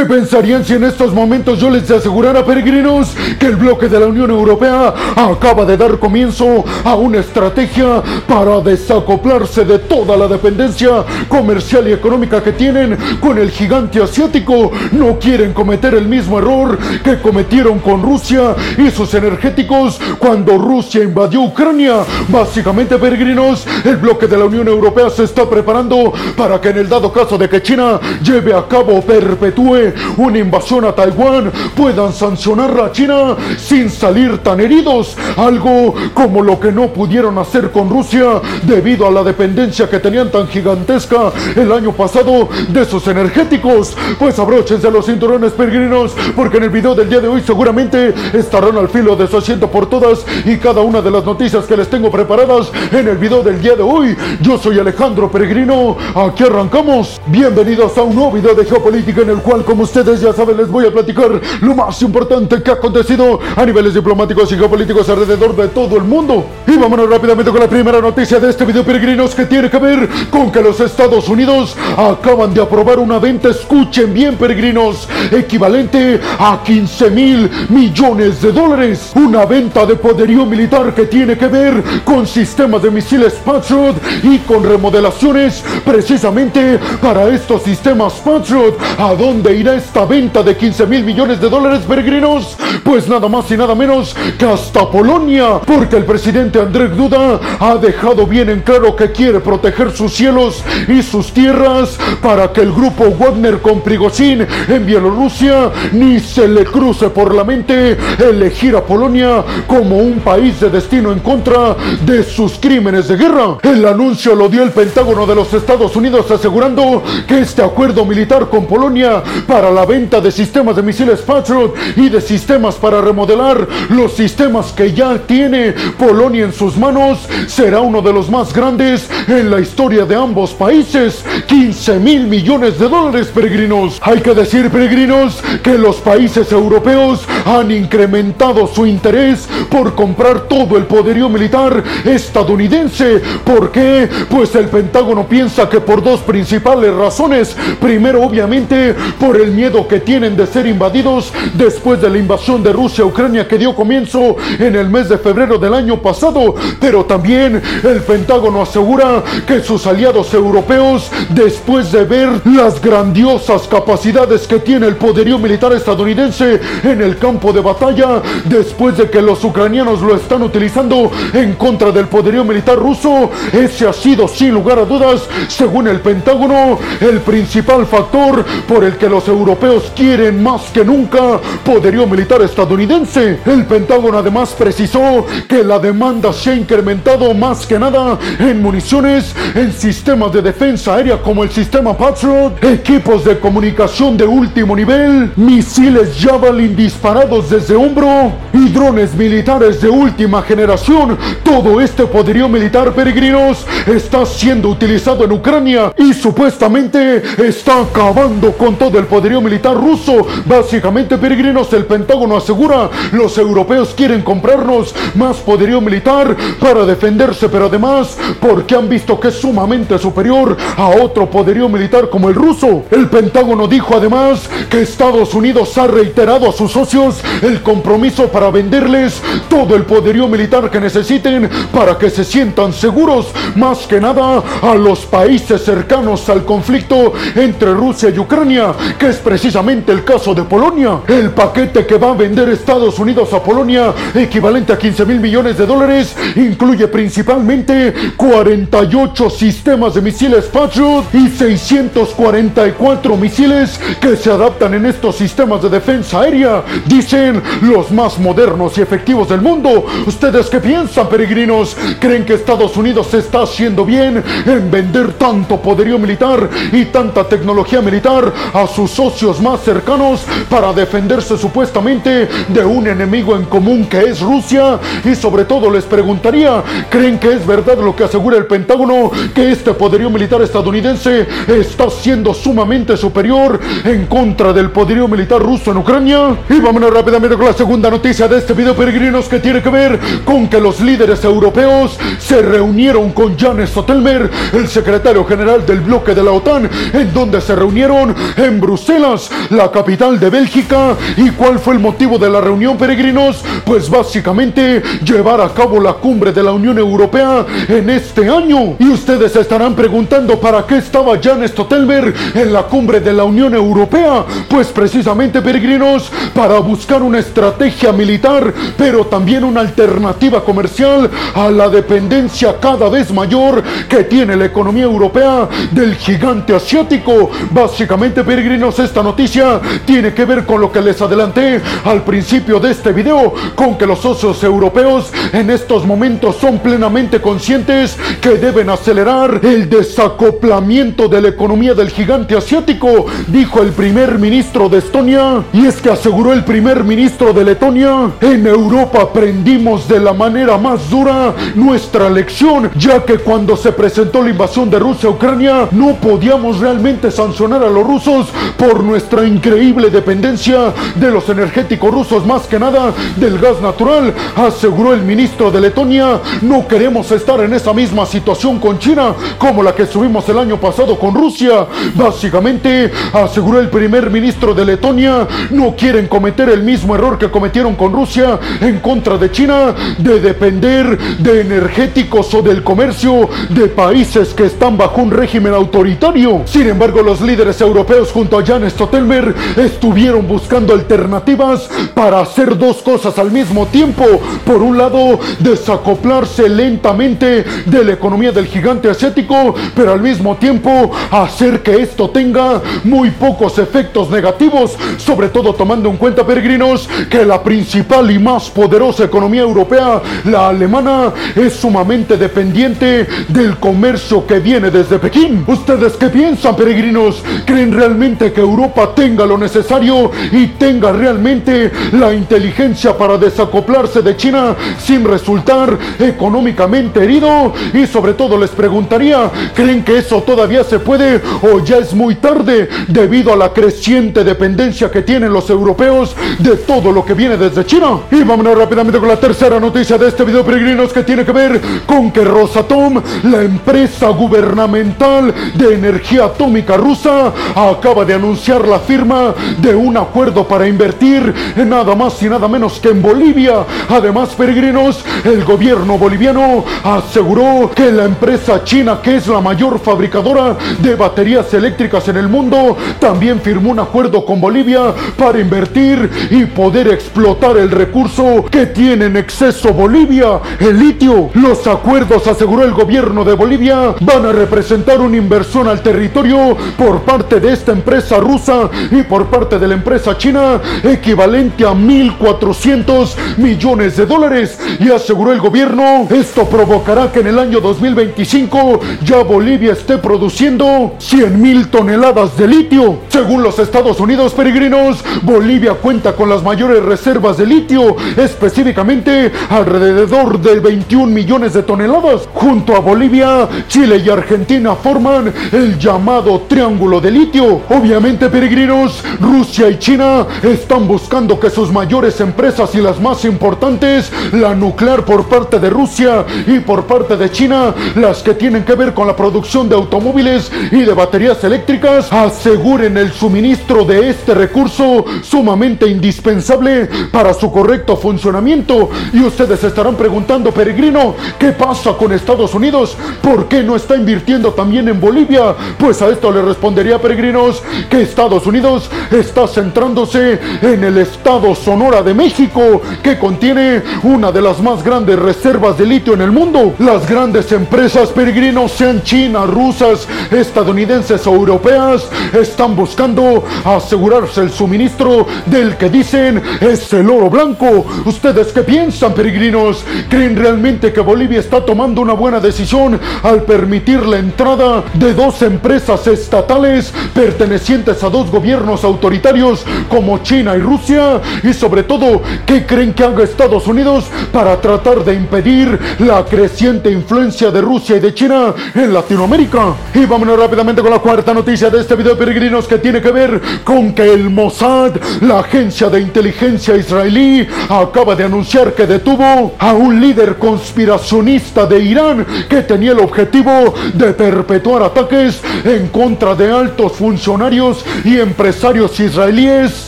¿Qué pensarían si en estos momentos yo les asegurara, peregrinos, que el bloque de la Unión Europea acaba de dar comienzo a una estrategia para desacoplarse de toda la dependencia comercial y económica que tienen con el gigante asiático? No quieren cometer el mismo error que cometieron con Rusia y sus energéticos cuando Rusia invadió Ucrania. Básicamente, peregrinos, el bloque de la Unión Europea se está preparando para que en el dado caso de que China lleve a cabo perpetúe una invasión a Taiwán, puedan sancionar a China sin salir tan heridos. Algo como lo que no pudieron hacer con Rusia debido a la dependencia que tenían tan gigantesca el año pasado de sus energéticos. Pues abróchense los cinturones peregrinos porque en el video del día de hoy seguramente estarán al filo de su asiento por todas y cada una de las noticias que les tengo preparadas en el video del día de hoy. Yo soy Alejandro Peregrino, aquí arrancamos. Bienvenidos a un nuevo video de geopolítica en el cual como ustedes ya saben, les voy a platicar lo más importante que ha acontecido a niveles diplomáticos y geopolíticos alrededor de todo el mundo. Y vámonos rápidamente con la primera noticia de este video, peregrinos, que tiene que ver con que los Estados Unidos acaban de aprobar una venta, escuchen bien, peregrinos, equivalente a 15 mil millones de dólares. Una venta de poderío militar que tiene que ver con sistemas de misiles Patriot y con remodelaciones precisamente para estos sistemas Patriot. ¿A dónde irá esta venta de 15 mil millones de dólares, peregrinos? Pues nada más y nada menos que hasta Polonia, porque el presidente Andrzej Duda ha dejado bien en claro que quiere proteger sus cielos y sus tierras para que el grupo Wagner con Prigozhin en Bielorrusia ni se le cruce por la mente elegir a Polonia como un país de destino en contra de sus crímenes de guerra. El anuncio lo dio el Pentágono de los Estados Unidos asegurando que este acuerdo militar con Polonia para la venta de sistemas de misiles Patriot y de sistemas para remodelar los sistemas que ya tiene Polonia en sus manos será uno de los más grandes en la historia de ambos países. 15 mil millones de dólares, peregrinos. Hay que decir, peregrinos, que los países europeos han incrementado su interés por comprar todo el poderío militar estadounidense. ¿Por qué? Pues el Pentágono piensa que por dos principales razones. Primero, obviamente, por el miedo que tienen de ser invadidos después de la invasión de Rusia a Ucrania que dio comienzo en el mes de febrero del año pasado. Pero también el Pentágono asegura que sus aliados europeos, después de ver las grandiosas capacidades que tiene el poderío militar estadounidense en el campo de batalla, después de que los ucranianos lo están utilizando en contra del poderío militar ruso, ese ha sido sin lugar a dudas, según el Pentágono, el principal factor por el que los europeos quieren más que nunca poderío militar estadounidense. El Pentágono además precisó que la demanda se ha incrementado más que nada en municiones, en sistemas de defensa aérea como el sistema Patriot, equipos de comunicación de último nivel, misiles Javelin disparados desde hombro y drones militares de última generación. Todo este poderío militar, peregrinos, está siendo utilizado en Ucrania y supuestamente está acabando con todo el poderío militar ruso. Básicamente, peregrinos, el Pentágono asegura, los europeos quieren comprarnos más poderío militar para defenderse, pero además porque han visto que es sumamente superior a otro poderío militar como el ruso. El Pentágono dijo además que Estados Unidos ha reiterado a sus socios el compromiso para venderles todo el poderío militar que necesiten para que se sientan seguros, más que nada a los países cercanos al conflicto entre Rusia y Ucrania, que es precisamente el caso de Polonia. El paquete que va a vender Estados Unidos a Polonia, equivalente a 15 mil millones de dólares, incluye principalmente 48 sistemas de misiles Patriot y 644 misiles que se adaptan en estos sistemas de defensa aérea. Dicen los más modernos y efectivos del mundo. ¿Ustedes qué piensan, peregrinos? ¿Creen que Estados Unidos se está haciendo bien en vender tanto poderío militar y tanta tecnología militar a sus socios más cercanos para defenderse supuestamente de un enemigo en común que es Rusia? Y sobre todo les preguntaría, ¿creen que es verdad lo que asegura el Pentágono que este poderío militar estadounidense está siendo sumamente superior en contra del poderío militar ruso en Ucrania? Y vámonos rápidamente con la segunda noticia de este video, peregrinos, que tiene que ver con que los líderes europeos se reunieron con Jan Stoltenberg, el secretario general del bloque de la OTAN, en donde se reunieron en Bruselas Bruselas, la capital de Bélgica. ¿Y cuál fue el motivo de la reunión, peregrinos? Pues básicamente llevar a cabo la cumbre de la Unión Europea en este año. Y ustedes estarán preguntando para qué estaba Jan Stoltenberg en la cumbre de la Unión Europea. Pues precisamente, peregrinos, para buscar una estrategia militar, pero también una alternativa comercial a la dependencia cada vez mayor que tiene la economía europea del gigante asiático. Básicamente, peregrinos, esta noticia tiene que ver con lo que les adelanté al principio de este video, con que los socios europeos en estos momentos son plenamente conscientes que deben acelerar el desacoplamiento de la economía del gigante asiático, dijo el primer ministro de Estonia. Y es que aseguró el primer ministro de Letonia, en Europa aprendimos de la manera más dura nuestra lección, ya que cuando se presentó la invasión de Rusia a Ucrania, no podíamos realmente sancionar a los rusos por nuestra increíble dependencia de los energéticos rusos, más que nada del gas natural, aseguró el ministro de Letonia. No queremos estar en esa misma situación con China como la que subimos el año pasado con Rusia. Básicamente, aseguró el primer ministro de Letonia, no quieren cometer el mismo error que cometieron con Rusia en contra de China de depender de energéticos o del comercio de países que están bajo un régimen autoritario. Sin embargo, los líderes europeos junto a Jan Stoltenberg estuvieron buscando alternativas para hacer dos cosas al mismo tiempo. Por un lado, desacoplarse lentamente de la economía del gigante asiático, pero al mismo tiempo hacer que esto tenga muy pocos efectos negativos, sobre todo tomando en cuenta, peregrinos, que la principal y más poderosa economía europea, la alemana, es sumamente dependiente del comercio que viene desde Pekín. ¿Ustedes qué piensan, peregrinos? ¿Creen realmente que Europa tenga lo necesario y tenga realmente la inteligencia para desacoplarse de China sin resultar económicamente herido? Y sobre todo les preguntaría, ¿creen que eso todavía se puede o ya es muy tarde debido a la creciente dependencia que tienen los europeos de todo lo que viene desde China? Y vámonos rápidamente con la tercera noticia de este video, peregrinos, que tiene que ver con que Rosatom, la empresa gubernamental de energía atómica rusa, acaba de anunciar la firma de un acuerdo para invertir en nada más y nada menos que en Bolivia. Además, peregrinos, el gobierno boliviano aseguró que la empresa china, que es la mayor fabricadora de baterías eléctricas en el mundo, también firmó un acuerdo con Bolivia para invertir y poder explotar el recurso que tiene en exceso Bolivia, el litio. Los acuerdos, aseguró el gobierno de Bolivia, van a representar una inversión al territorio por parte de esta empresa rusa y por parte de la empresa china equivalente a 1.400 millones de dólares. Y aseguró el gobierno, esto provocará que en el año 2025 ya Bolivia esté produciendo 100 mil toneladas de litio. Según los Estados Unidos peregrinos, Bolivia cuenta con las mayores reservas de litio, específicamente alrededor de 21 millones de toneladas. Junto a Bolivia, Chile y Argentina forman el llamado Triángulo de Litio. Obviamente, peregrinos, Rusia y China están buscando que sus mayores empresas y las más importantes, la nuclear por parte de Rusia y por parte de China, las que tienen que ver con la producción de automóviles y de baterías eléctricas, aseguren el suministro de este recurso sumamente indispensable para su correcto funcionamiento. Y ustedes estarán preguntando, peregrino, ¿qué pasa con Estados Unidos? ¿Por qué no está invirtiendo también en Bolivia? Pues a esto le respondería, peregrinos, que Estados Unidos está centrándose en el estado Sonora de México, que contiene una de las más grandes reservas de litio en el mundo. Las grandes empresas peregrinos, sean chinas, rusas, estadounidenses o europeas, están buscando asegurarse el suministro del que dicen es el oro blanco. ¿Ustedes qué piensan, peregrinos? ¿Creen realmente que Bolivia está tomando una buena decisión al permitir la entrada de dos empresas estatales pertenecientes a dos gobiernos autoritarios como China y Rusia? Y sobre todo, ¿qué creen que haga Estados Unidos para tratar de impedir la creciente influencia de Rusia y de China en Latinoamérica? Y vámonos rápidamente con la cuarta noticia de este video, peregrinos, que tiene que ver con que el Mossad, la agencia de inteligencia israelí, acaba de anunciar que detuvo a un líder conspiracionista de Irán que tenía el objetivo de perpetuar ataques en contra de altos funcionarios y empresarios israelíes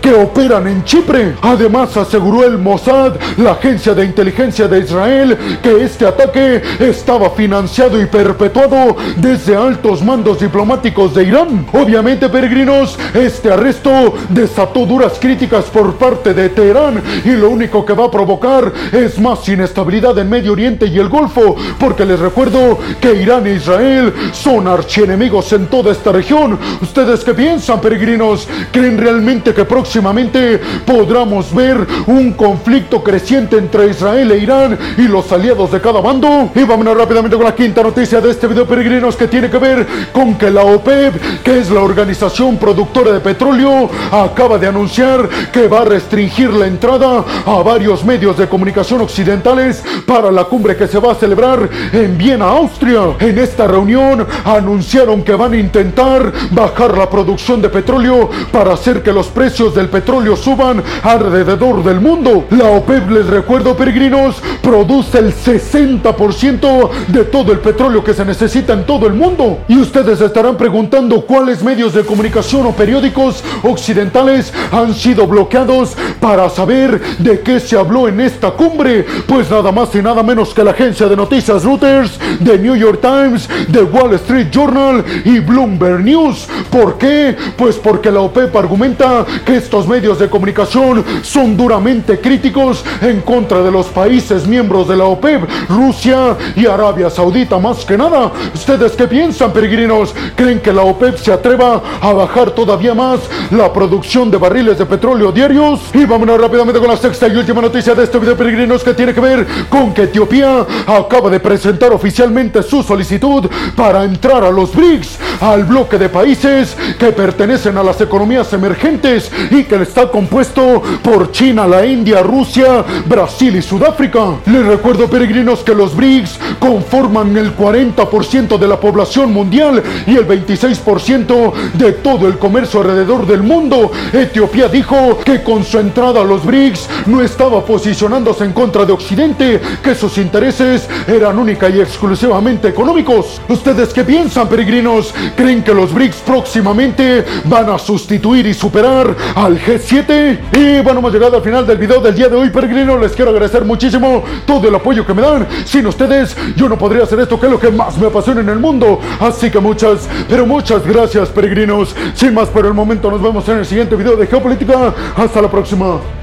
que operan en Chipre. Además, aseguró el Mossad, la agencia de inteligencia de Israel, que este ataque estaba financiado y perpetuado desde altos mandos diplomáticos de Irán. Obviamente, peregrinos, este arresto desató duras críticas por parte de Teherán y lo único que va a provocar es más inestabilidad en Medio Oriente y el Golfo, porque les recuerdo que Irán e Israel son archienemigos en toda esta región. ¿Ustedes qué piensan, peregrinos? ¿Creen realmente que próximamente podremos ver un conflicto creciente entre Israel e Irán y los aliados de cada bando? Y vámonos rápidamente con la quinta noticia de este video, peregrinos, que tiene que ver con que la OPEP, que es la organización productora de petróleo, acaba de anunciar que va a restringir la entrada a varios medios de comunicación occidentales para la cumbre que se va a celebrar en Viena, Austria. En esta reunión anunciaron que van a intentar bajar la producción de petróleo para hacer que los precios del petróleo suban alrededor del mundo. La OPEP, les recuerdo peregrinos, produce el 60% de todo el petróleo que se necesita en todo el mundo. Y ustedes estarán preguntando cuáles medios de comunicación o periódicos occidentales han sido bloqueados para saber de qué se habló en esta cumbre. Pues nada más y nada menos que la agencia de noticias Reuters, The New York Times, The Wall Street Journal y Bloomberg News. ¿Por qué? Pues porque la OPEP argumenta que estos medios de comunicación son duramente críticos en contra de los países miembros de la OPEP, Rusia y Arabia Saudita más que nada. ¿Ustedes qué piensan, peregrinos? ¿Creen que la OPEP se atreva a bajar todavía más la producción de barriles de petróleo diarios? Y vámonos rápidamente con la sexta y última noticia de este video, peregrinos, que tiene que ver con que Etiopía acaba de presentar oficialmente su solicitud para entrar a los BRICS, al bloque de países que pertenecen a las economías emergentes y que está compuesto por China, la India, Rusia, Brasil y Sudáfrica. Les recuerdo, peregrinos, que los BRICS conforman el 40% de la población mundial y el 26% de todo el comercio alrededor del mundo. Etiopía dijo que con su entrada a los BRICS no estaba posicionándose en contra de Occidente, que sus intereses eran única y exclusivamente económicos. ¿Ustedes qué piensan, peregrinos? ¿Creen que los BRICS próximamente van a sustituir y superar al G7? Y bueno, hemos llegado al final del video del día de hoy, peregrinos. Les quiero agradecer muchísimo todo el apoyo que me dan. Sin ustedes, yo no podría hacer esto que es lo que más me apasiona en el mundo. Así que muchas, pero muchas gracias, peregrinos. Sin más por el momento, nos vemos en el siguiente video de Geopolítica. Hasta la próxima.